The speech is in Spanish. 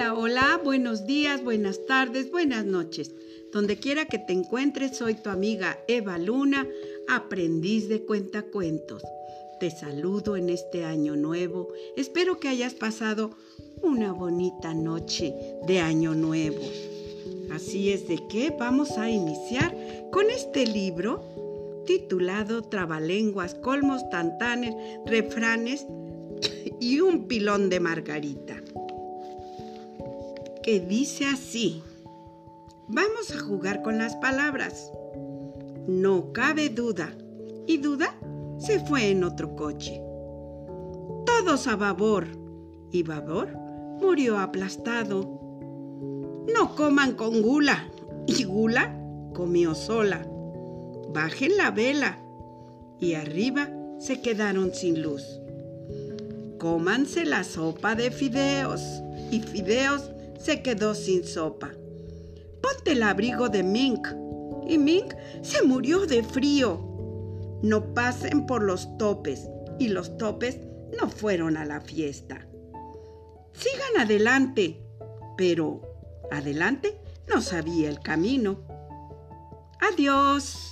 hola, buenos días, buenas tardes, buenas noches. Donde quiera que te encuentres, soy tu amiga Eva Luna, aprendiz de cuentacuentos. Te saludo en este año nuevo. Espero que hayas pasado una bonita noche de año nuevo. Así es de que vamos a iniciar con este libro titulado Trabalenguas, colmos, tantanes, refranes y un pilón de margarita que dice así. Vamos a jugar con las palabras. No cabe duda. Y duda se fue en otro coche. Todos a babor. Y babor murió aplastado. No coman con gula. Y gula comió sola. Bajen la vela. Y arriba se quedaron sin luz. Cómanse la sopa de fideos. Y fideos se quedó sin sopa. Ponte el abrigo de Mink. Y Mink se murió de frío. No pasen por los topes. Y los topes no fueron a la fiesta. Sigan adelante. Pero adelante no sabía el camino. Adiós.